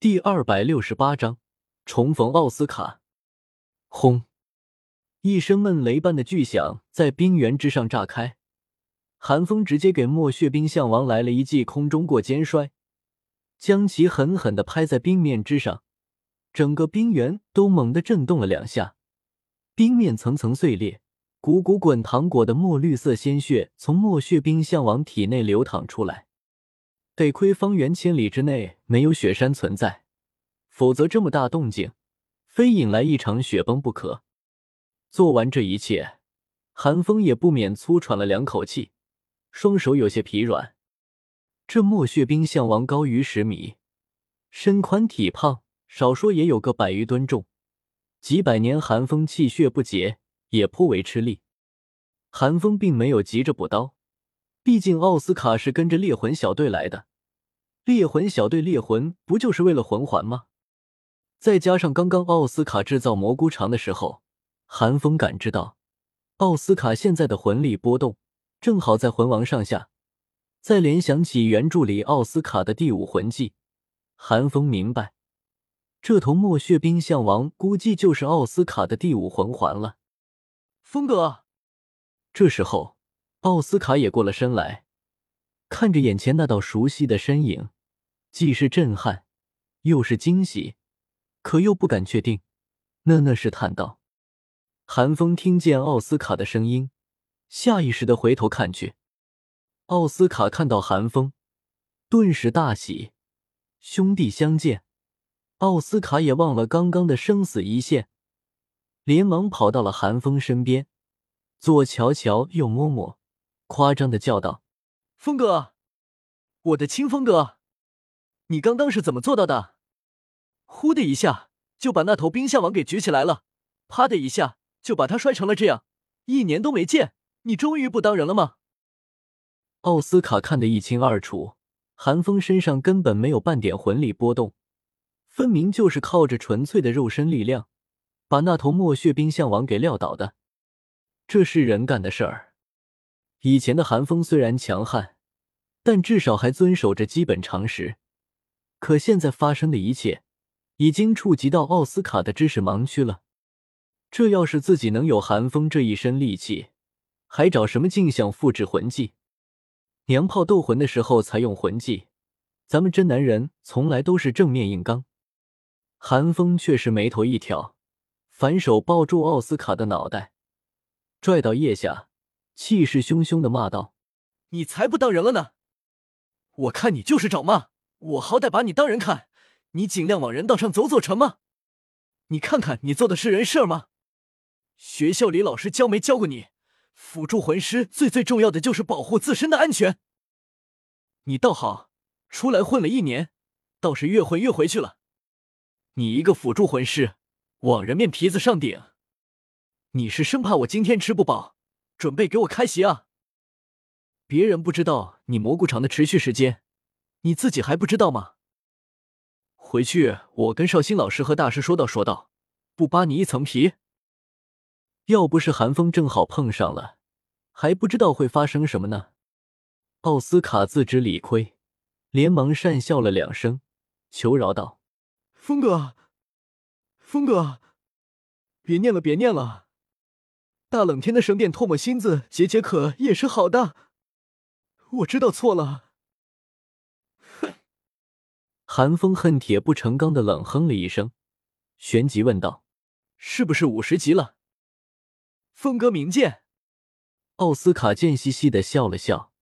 第二百六十八章重逢奥斯卡。轰！一声闷雷般的巨响在冰原之上炸开，寒风直接给墨血冰象王来了一记空中过肩摔，将其狠狠的拍在冰面之上，整个冰原都猛地震动了两下，冰面层层碎裂，股股滚糖果的墨绿色鲜血从墨血冰象王体内流淌出来。得亏方圆千里之内没有雪山存在，否则这么大动静，非引来一场雪崩不可。做完这一切，韩风也不免粗喘了两口气，双手有些疲软。这墨血冰象王高于十米，身宽体胖，少说也有个百余吨重，几百年寒风气血不竭，也颇为吃力。寒风并没有急着补刀，毕竟奥斯卡是跟着猎魂小队来的。猎魂小队猎魂不就是为了魂环吗？再加上刚刚奥斯卡制造蘑菇肠的时候，寒风感知到奥斯卡现在的魂力波动正好在魂王上下。再联想起原著里奥斯卡的第五魂技，寒风明白，这头墨血冰象王估计就是奥斯卡的第五魂环了。风哥，这时候奥斯卡也过了身来。看着眼前那道熟悉的身影，既是震撼，又是惊喜，可又不敢确定，讷讷试探道：“寒风，听见奥斯卡的声音，下意识的回头看去。奥斯卡看到寒风，顿时大喜，兄弟相见。奥斯卡也忘了刚刚的生死一线，连忙跑到了寒风身边，左瞧瞧，右摸摸，夸张的叫道。”风哥，我的亲风哥，你刚刚是怎么做到的？呼的一下就把那头冰象王给举起来了，啪的一下就把他摔成了这样。一年都没见，你终于不当人了吗？奥斯卡看得一清二楚，寒风身上根本没有半点魂力波动，分明就是靠着纯粹的肉身力量把那头墨血冰象王给撂倒的。这是人干的事儿。以前的寒风虽然强悍，但至少还遵守着基本常识。可现在发生的一切，已经触及到奥斯卡的知识盲区了。这要是自己能有寒风这一身力气，还找什么镜像复制魂技？娘炮斗魂的时候才用魂技，咱们真男人从来都是正面硬刚。寒风却是眉头一挑，反手抱住奥斯卡的脑袋，拽到腋下。气势汹汹的骂道：“你才不当人了呢！我看你就是找骂！我好歹把你当人看，你尽量往人道上走走成吗？你看看你做的是人事吗？学校里老师教没教过你？辅助魂师最最重要的就是保护自身的安全。你倒好，出来混了一年，倒是越混越回去了。你一个辅助魂师，往人面皮子上顶，你是生怕我今天吃不饱？”准备给我开席啊！别人不知道你蘑菇肠的持续时间，你自己还不知道吗？回去我跟绍兴老师和大师说道说道，不扒你一层皮。要不是寒风正好碰上了，还不知道会发生什么呢。奥斯卡自知理亏，连忙讪笑了两声，求饶道：“风哥，风哥，别念了，别念了。”大冷天的省点唾沫星子解解渴也是好的，我知道错了。哼！寒风恨铁不成钢的冷哼了一声，旋即问道：“是不是五十级了？”风哥明鉴。奥斯卡贱兮兮的笑了笑，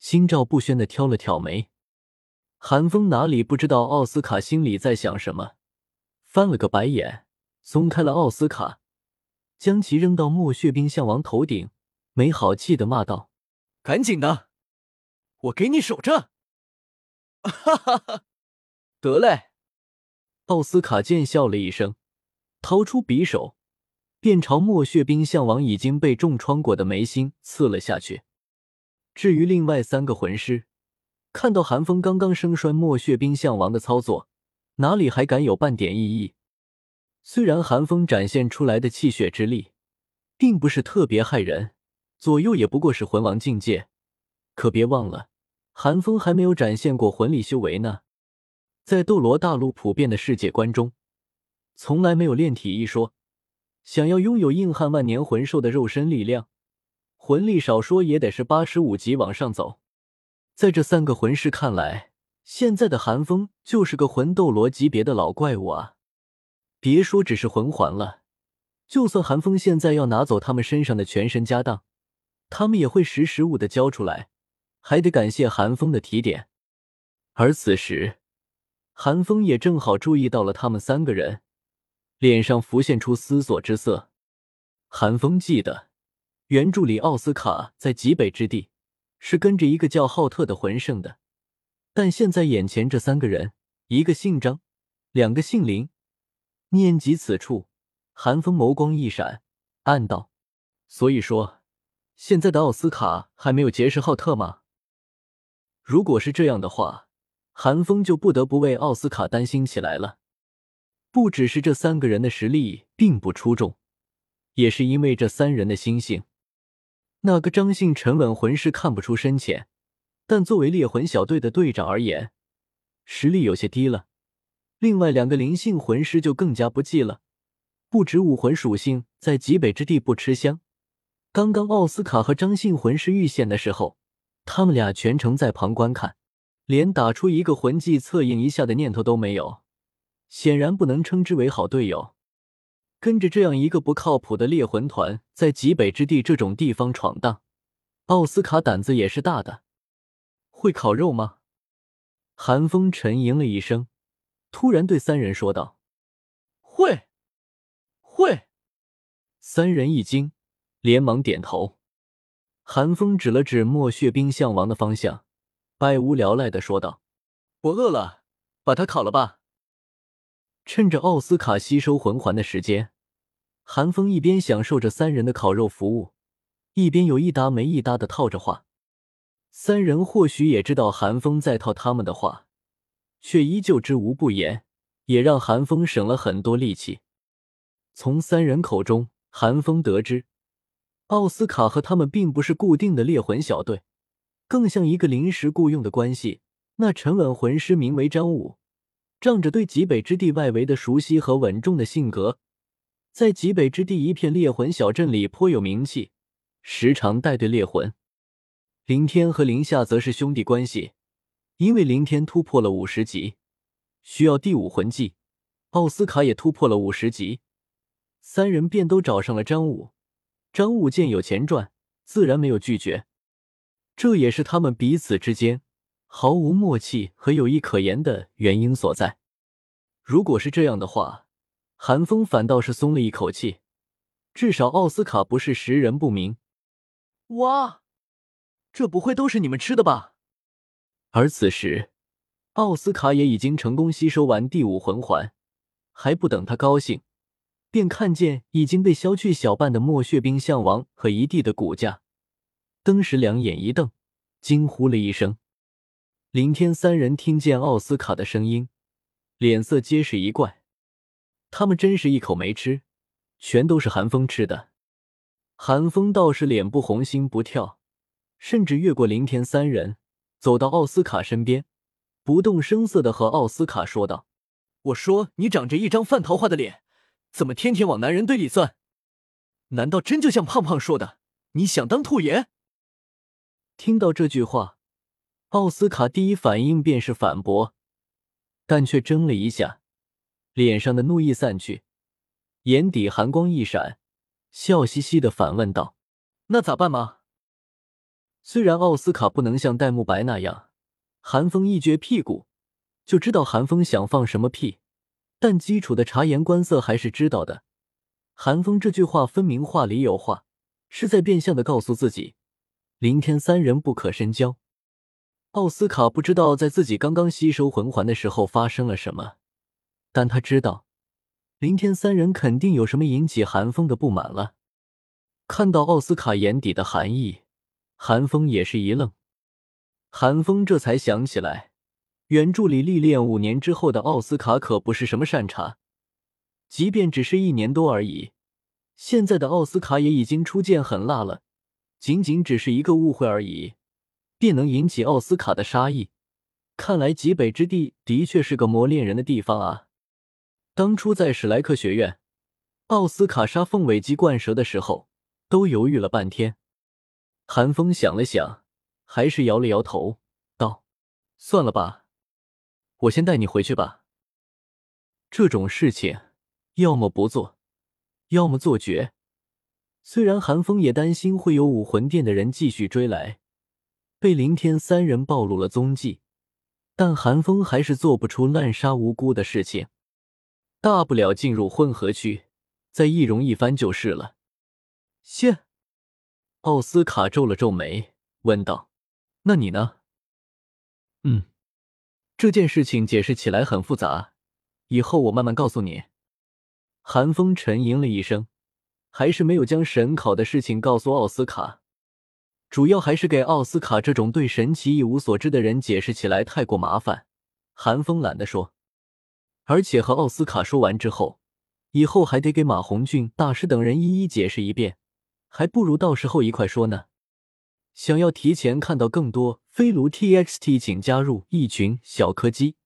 心照不宣的挑了挑眉。寒风哪里不知道奥斯卡心里在想什么，翻了个白眼，松开了奥斯卡。将其扔到墨血冰象王头顶，没好气的骂道：“赶紧的，我给你守着！”哈哈哈！得嘞！奥斯卡贱笑了一声，掏出匕首，便朝墨血冰象王已经被重创过的眉心刺了下去。至于另外三个魂师，看到寒风刚刚生摔墨血冰象王的操作，哪里还敢有半点异议？虽然寒风展现出来的气血之力，并不是特别害人，左右也不过是魂王境界，可别忘了，寒风还没有展现过魂力修为呢。在斗罗大陆普遍的世界观中，从来没有炼体一说。想要拥有硬汉万年魂兽的肉身力量，魂力少说也得是八十五级往上走。在这三个魂师看来，现在的寒风就是个魂斗罗级别的老怪物啊！别说只是魂环了，就算寒风现在要拿走他们身上的全身家当，他们也会识时务的交出来，还得感谢寒风的提点。而此时，寒风也正好注意到了他们三个人。脸上浮现出思索之色。寒风记得，原著里奥斯卡在极北之地是跟着一个叫浩特的魂圣的，但现在眼前这三个人，一个姓张，两个姓林。念及此处，寒风眸光一闪，暗道：“所以说，现在的奥斯卡还没有结识浩特吗？如果是这样的话，寒风就不得不为奥斯卡担心起来了。”不只是这三个人的实力并不出众，也是因为这三人的心性。那个张姓沉稳魂师看不出深浅，但作为猎魂小队的队长而言，实力有些低了。另外两个灵性魂师就更加不济了，不止武魂属性在极北之地不吃香。刚刚奥斯卡和张姓魂师遇险的时候，他们俩全程在旁观看，连打出一个魂技测验一下的念头都没有。显然不能称之为好队友，跟着这样一个不靠谱的猎魂团在极北之地这种地方闯荡，奥斯卡胆子也是大的。会烤肉吗？韩风沉吟了一声，突然对三人说道：“会，会。”三人一惊，连忙点头。韩风指了指墨血冰象王的方向，百无聊赖的说道：“我饿了，把它烤了吧。”趁着奥斯卡吸收魂环的时间，韩风一边享受着三人的烤肉服务，一边有一搭没一搭的套着话。三人或许也知道韩风在套他们的话，却依旧知无不言，也让韩风省了很多力气。从三人口中，韩风得知，奥斯卡和他们并不是固定的猎魂小队，更像一个临时雇佣的关系。那沉稳魂师名为张武。仗着对极北之地外围的熟悉和稳重的性格，在极北之地一片猎魂小镇里颇有名气，时常带队猎魂。林天和林夏则是兄弟关系，因为林天突破了五十级，需要第五魂技，奥斯卡也突破了五十级，三人便都找上了张武。张武见有钱赚，自然没有拒绝，这也是他们彼此之间。毫无默契和友谊可言的原因所在。如果是这样的话，韩风反倒是松了一口气，至少奥斯卡不是识人不明。哇，这不会都是你们吃的吧？而此时，奥斯卡也已经成功吸收完第五魂环，还不等他高兴，便看见已经被削去小半的墨血冰象王和一地的骨架，登时两眼一瞪，惊呼了一声。林天三人听见奥斯卡的声音，脸色皆是一怪。他们真是一口没吃，全都是寒风吃的。寒风倒是脸不红心不跳，甚至越过林天三人，走到奥斯卡身边，不动声色的和奥斯卡说道：“我说你长着一张犯桃花的脸，怎么天天往男人堆里钻？难道真就像胖胖说的，你想当兔爷？”听到这句话。奥斯卡第一反应便是反驳，但却怔了一下，脸上的怒意散去，眼底寒光一闪，笑嘻嘻的反问道：“那咋办嘛？”虽然奥斯卡不能像戴沐白那样，寒风一撅屁股就知道寒风想放什么屁，但基础的察言观色还是知道的。寒风这句话分明话里有话，是在变相的告诉自己，林天三人不可深交。奥斯卡不知道在自己刚刚吸收魂环的时候发生了什么，但他知道林天三人肯定有什么引起寒风的不满了。看到奥斯卡眼底的寒意，寒风也是一愣。寒风这才想起来，原著里历练五年之后的奥斯卡可不是什么善茬，即便只是一年多而已，现在的奥斯卡也已经出剑狠辣了，仅仅只是一个误会而已。便能引起奥斯卡的杀意，看来极北之地的确是个磨练人的地方啊！当初在史莱克学院，奥斯卡杀凤尾鸡冠蛇的时候，都犹豫了半天。韩风想了想，还是摇了摇头，道：“算了吧，我先带你回去吧。这种事情，要么不做，要么做绝。”虽然韩风也担心会有武魂殿的人继续追来，被林天三人暴露了踪迹，但韩风还是做不出滥杀无辜的事情。大不了进入混合区，再易容一番就是了。谢。奥斯卡皱了皱眉，问道：“那你呢？”“嗯，这件事情解释起来很复杂，以后我慢慢告诉你。”韩风沉吟了一声。还是没有将神考的事情告诉奥斯卡，主要还是给奥斯卡这种对神奇一无所知的人解释起来太过麻烦。韩风懒得说，而且和奥斯卡说完之后，以后还得给马红俊大师等人一一解释一遍，还不如到时候一块说呢。想要提前看到更多飞卢 TXT，请加入一群小柯基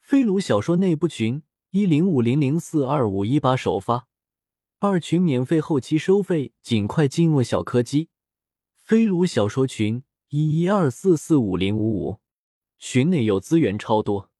飞卢小说内部群：一零五零零四二五一八首发。二群免费，后期收费，尽快进入小柯基飞卢小说群一一二四四五零五五，群内有资源超多。